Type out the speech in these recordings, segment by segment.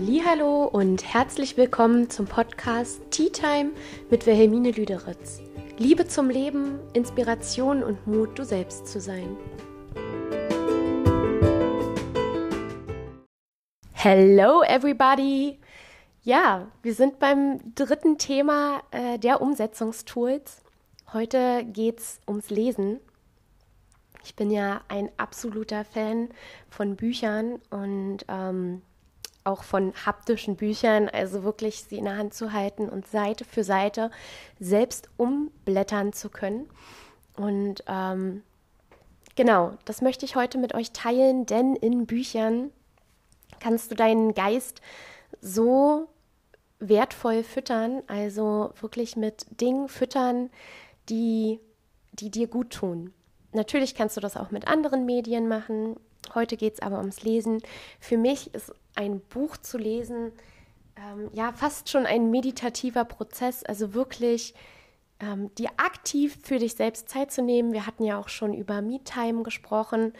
Hallo und herzlich willkommen zum Podcast Tea Time mit Wilhelmine Lüderitz. Liebe zum Leben, Inspiration und Mut, du selbst zu sein. Hello everybody! Ja, wir sind beim dritten Thema äh, der Umsetzungstools. Heute geht es ums Lesen. Ich bin ja ein absoluter Fan von Büchern und ähm, auch von haptischen Büchern, also wirklich sie in der Hand zu halten und Seite für Seite selbst umblättern zu können. Und ähm, genau, das möchte ich heute mit euch teilen, denn in Büchern kannst du deinen Geist so wertvoll füttern, also wirklich mit Dingen füttern, die, die dir gut tun. Natürlich kannst du das auch mit anderen Medien machen. Heute geht es aber ums Lesen. Für mich ist ein Buch zu lesen ähm, ja fast schon ein meditativer Prozess, also wirklich ähm, dir aktiv für dich selbst Zeit zu nehmen. Wir hatten ja auch schon über Me-Time gesprochen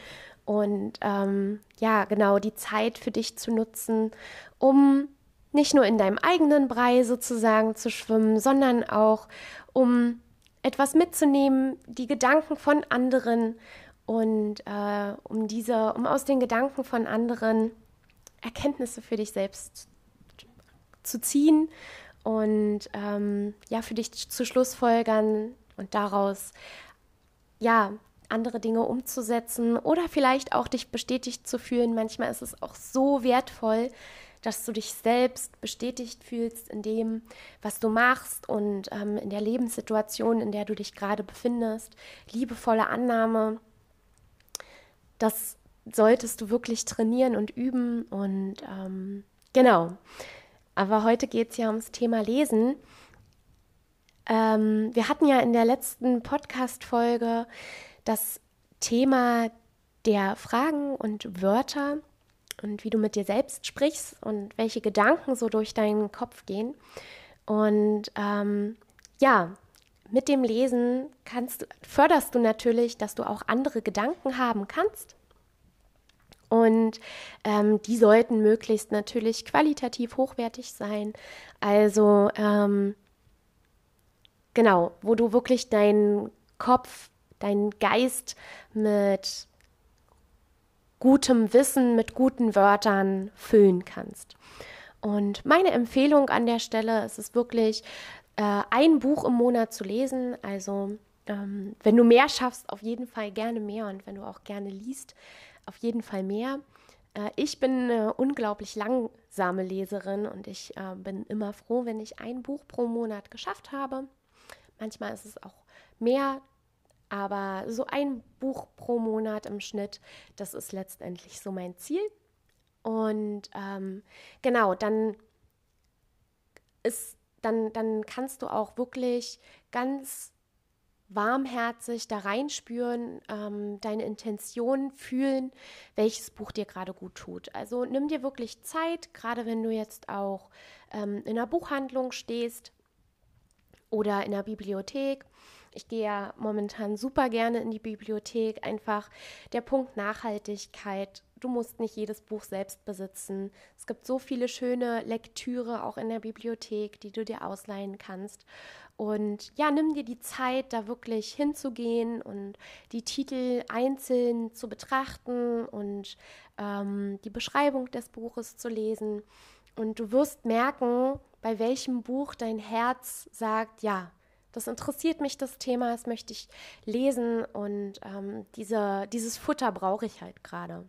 und ähm, ja, genau die Zeit für dich zu nutzen, um nicht nur in deinem eigenen Brei sozusagen zu schwimmen, sondern auch um etwas mitzunehmen, die Gedanken von anderen und äh, um diese, um aus den Gedanken von anderen Erkenntnisse für dich selbst zu ziehen und ähm, ja, für dich zu Schlussfolgern und daraus ja, andere Dinge umzusetzen oder vielleicht auch dich bestätigt zu fühlen. Manchmal ist es auch so wertvoll, dass du dich selbst bestätigt fühlst in dem, was du machst und ähm, in der Lebenssituation, in der du dich gerade befindest. Liebevolle Annahme. Das solltest du wirklich trainieren und üben. Und ähm, genau. Aber heute geht es ja ums Thema Lesen. Ähm, wir hatten ja in der letzten Podcast-Folge das Thema der Fragen und Wörter und wie du mit dir selbst sprichst und welche Gedanken so durch deinen Kopf gehen. Und ähm, ja, mit dem Lesen kannst, förderst du natürlich, dass du auch andere Gedanken haben kannst und ähm, die sollten möglichst natürlich qualitativ hochwertig sein. Also ähm, genau, wo du wirklich deinen Kopf, deinen Geist mit gutem Wissen, mit guten Wörtern füllen kannst. Und meine Empfehlung an der Stelle ist es wirklich, äh, ein Buch im Monat zu lesen. Also ähm, wenn du mehr schaffst, auf jeden Fall gerne mehr. Und wenn du auch gerne liest, auf jeden Fall mehr. Äh, ich bin eine unglaublich langsame Leserin und ich äh, bin immer froh, wenn ich ein Buch pro Monat geschafft habe. Manchmal ist es auch mehr, aber so ein Buch pro Monat im Schnitt, das ist letztendlich so mein Ziel. Und ähm, genau, dann ist, dann, dann kannst du auch wirklich ganz warmherzig da reinspüren, ähm, deine Intention fühlen, welches Buch dir gerade gut tut. Also nimm dir wirklich Zeit, gerade wenn du jetzt auch ähm, in einer Buchhandlung stehst oder in der Bibliothek. Ich gehe ja momentan super gerne in die Bibliothek. Einfach der Punkt Nachhaltigkeit. Du musst nicht jedes Buch selbst besitzen. Es gibt so viele schöne Lektüre auch in der Bibliothek, die du dir ausleihen kannst. Und ja, nimm dir die Zeit, da wirklich hinzugehen und die Titel einzeln zu betrachten und ähm, die Beschreibung des Buches zu lesen. Und du wirst merken, bei welchem Buch dein Herz sagt, ja, das interessiert mich, das Thema, das möchte ich lesen und ähm, diese, dieses Futter brauche ich halt gerade.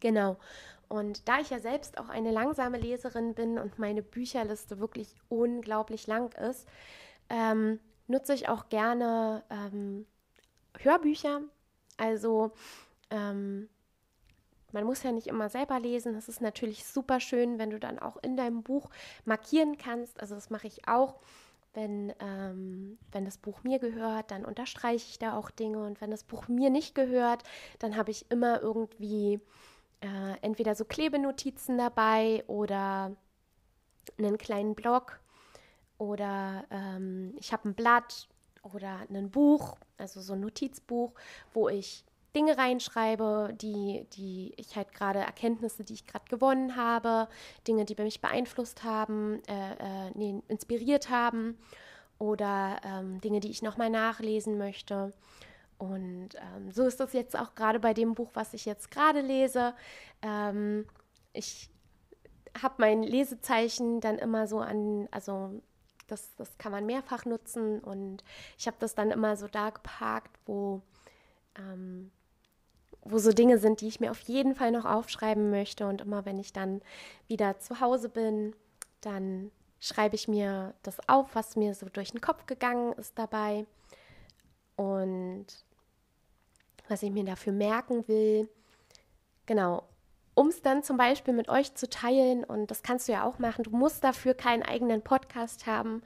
Genau. Und da ich ja selbst auch eine langsame Leserin bin und meine Bücherliste wirklich unglaublich lang ist, ähm, nutze ich auch gerne ähm, Hörbücher. Also ähm, man muss ja nicht immer selber lesen. Es ist natürlich super schön, wenn du dann auch in deinem Buch markieren kannst. Also das mache ich auch. Wenn, ähm, wenn das Buch mir gehört, dann unterstreiche ich da auch Dinge. Und wenn das Buch mir nicht gehört, dann habe ich immer irgendwie äh, entweder so Klebenotizen dabei oder einen kleinen Blog oder ähm, ich habe ein Blatt oder ein Buch, also so ein Notizbuch, wo ich Dinge reinschreibe, die, die ich halt gerade Erkenntnisse, die ich gerade gewonnen habe, Dinge, die mich beeinflusst haben, äh, äh, nee, inspiriert haben oder ähm, Dinge, die ich nochmal nachlesen möchte. Und ähm, so ist das jetzt auch gerade bei dem Buch, was ich jetzt gerade lese. Ähm, ich habe mein Lesezeichen dann immer so an, also das, das kann man mehrfach nutzen und ich habe das dann immer so da geparkt, wo, ähm, wo so Dinge sind, die ich mir auf jeden Fall noch aufschreiben möchte. Und immer wenn ich dann wieder zu Hause bin, dann schreibe ich mir das auf, was mir so durch den Kopf gegangen ist dabei und was ich mir dafür merken will. Genau, um es dann zum Beispiel mit euch zu teilen. Und das kannst du ja auch machen. Du musst dafür keinen eigenen Podcast haben.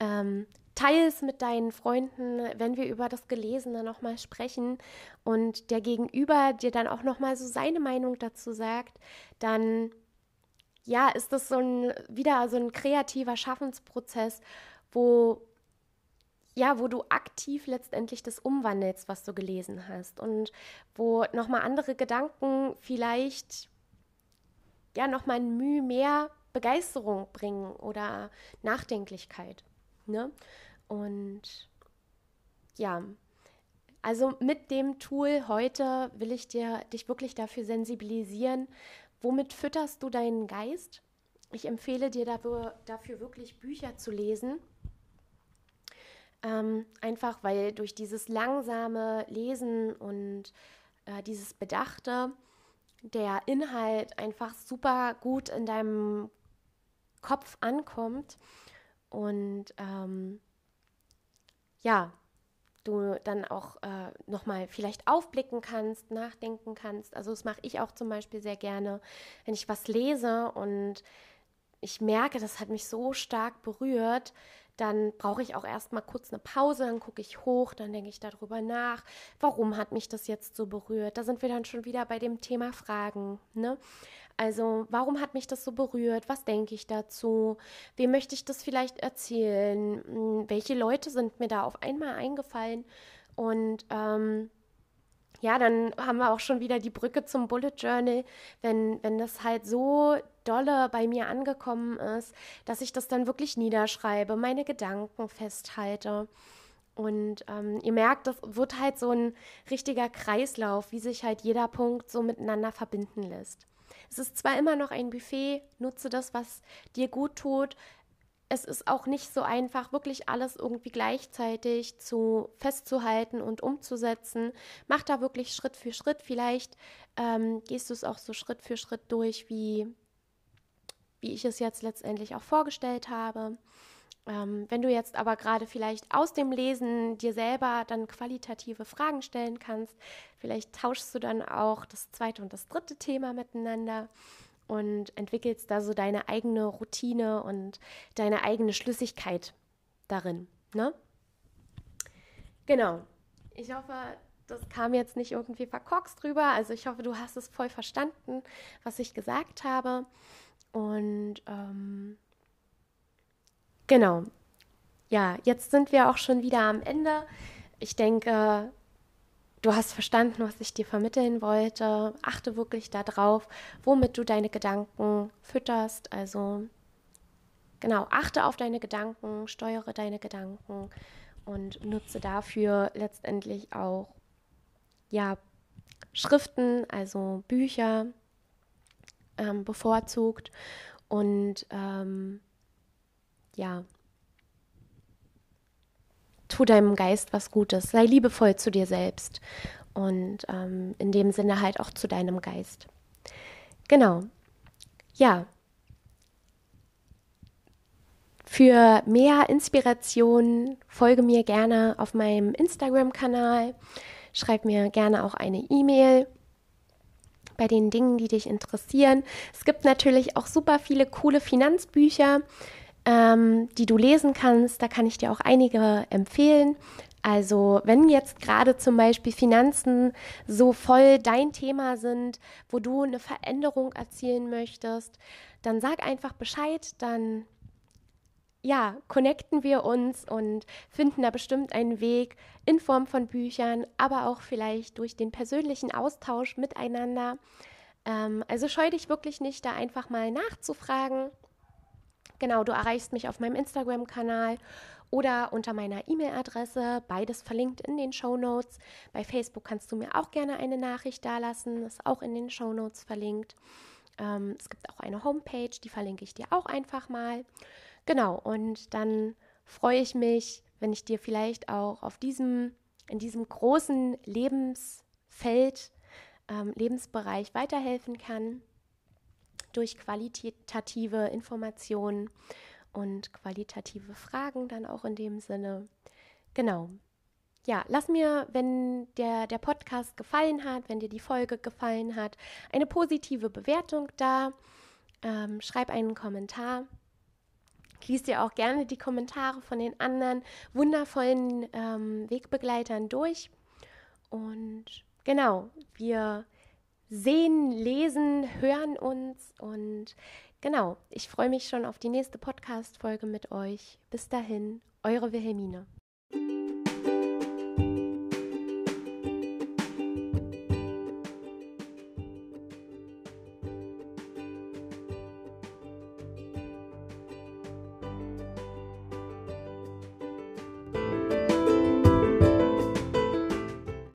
Ähm, teile es mit deinen Freunden, wenn wir über das Gelesene nochmal sprechen und der Gegenüber dir dann auch nochmal so seine Meinung dazu sagt, dann ja, ist das so ein wieder so ein kreativer Schaffensprozess, wo ja, wo du aktiv letztendlich das umwandelst, was du gelesen hast und wo nochmal andere Gedanken vielleicht ja nochmal ein Mühe mehr Begeisterung bringen oder Nachdenklichkeit. Ne? Und ja, also mit dem Tool heute will ich dir dich wirklich dafür sensibilisieren, womit fütterst du deinen Geist? Ich empfehle dir dafür, dafür wirklich Bücher zu lesen ähm, einfach weil durch dieses langsame Lesen und äh, dieses Bedachte der Inhalt einfach super gut in deinem Kopf ankommt und ähm, ja, du dann auch äh, nochmal vielleicht aufblicken kannst, nachdenken kannst. Also das mache ich auch zum Beispiel sehr gerne, wenn ich was lese und ich merke, das hat mich so stark berührt, dann brauche ich auch erstmal kurz eine Pause, dann gucke ich hoch, dann denke ich darüber nach, warum hat mich das jetzt so berührt? Da sind wir dann schon wieder bei dem Thema Fragen. Ne? Also, warum hat mich das so berührt? Was denke ich dazu? Wem möchte ich das vielleicht erzählen? Hm, welche Leute sind mir da auf einmal eingefallen? Und ähm, ja, dann haben wir auch schon wieder die Brücke zum Bullet Journal, wenn, wenn das halt so dolle bei mir angekommen ist, dass ich das dann wirklich niederschreibe, meine Gedanken festhalte. Und ähm, ihr merkt, das wird halt so ein richtiger Kreislauf, wie sich halt jeder Punkt so miteinander verbinden lässt. Es ist zwar immer noch ein Buffet, nutze das, was dir gut tut, es ist auch nicht so einfach, wirklich alles irgendwie gleichzeitig zu festzuhalten und umzusetzen. Mach da wirklich Schritt für Schritt. Vielleicht ähm, gehst du es auch so Schritt für Schritt durch, wie, wie ich es jetzt letztendlich auch vorgestellt habe. Ähm, wenn du jetzt aber gerade vielleicht aus dem Lesen dir selber dann qualitative Fragen stellen kannst, vielleicht tauschst du dann auch das zweite und das dritte Thema miteinander und entwickelst da so deine eigene Routine und deine eigene Schlüssigkeit darin. Ne? Genau. Ich hoffe, das kam jetzt nicht irgendwie verkorkst drüber. Also ich hoffe, du hast es voll verstanden, was ich gesagt habe. Und ähm, genau. Ja, jetzt sind wir auch schon wieder am Ende. Ich denke, du hast verstanden, was ich dir vermitteln wollte. Achte wirklich darauf, womit du deine Gedanken fütterst. Also genau, achte auf deine Gedanken, steuere deine Gedanken und nutze dafür letztendlich auch ja Schriften, also Bücher ähm, bevorzugt und ähm, ja tu deinem Geist was Gutes, sei liebevoll zu dir selbst und ähm, in dem Sinne halt auch zu deinem Geist. Genau. Ja. Für mehr Inspiration folge mir gerne auf meinem Instagram-Kanal. Schreib mir gerne auch eine E-Mail bei den Dingen, die dich interessieren. Es gibt natürlich auch super viele coole Finanzbücher ähm, die du lesen kannst. Da kann ich dir auch einige empfehlen. Also wenn jetzt gerade zum Beispiel Finanzen so voll dein Thema sind, wo du eine Veränderung erzielen möchtest, dann sag einfach Bescheid, dann ja, connecten wir uns und finden da bestimmt einen Weg in Form von Büchern, aber auch vielleicht durch den persönlichen Austausch miteinander. Ähm, also scheu dich wirklich nicht, da einfach mal nachzufragen. Genau, du erreichst mich auf meinem Instagram-Kanal oder unter meiner E-Mail-Adresse, beides verlinkt in den Show Notes. Bei Facebook kannst du mir auch gerne eine Nachricht dalassen, ist auch in den Show Notes verlinkt. Ähm, es gibt auch eine Homepage, die verlinke ich dir auch einfach mal. Genau, und dann freue ich mich, wenn ich dir vielleicht auch auf diesem, in diesem großen Lebensfeld, ähm, Lebensbereich weiterhelfen kann durch qualitative Informationen und qualitative Fragen dann auch in dem Sinne. Genau. Ja, lass mir, wenn der, der Podcast gefallen hat, wenn dir die Folge gefallen hat, eine positive Bewertung da. Ähm, schreib einen Kommentar. Lies dir auch gerne die Kommentare von den anderen wundervollen ähm, Wegbegleitern durch. Und genau, wir sehen, lesen, hören uns und genau, ich freue mich schon auf die nächste Podcast-Folge mit euch. Bis dahin, eure Wilhelmine.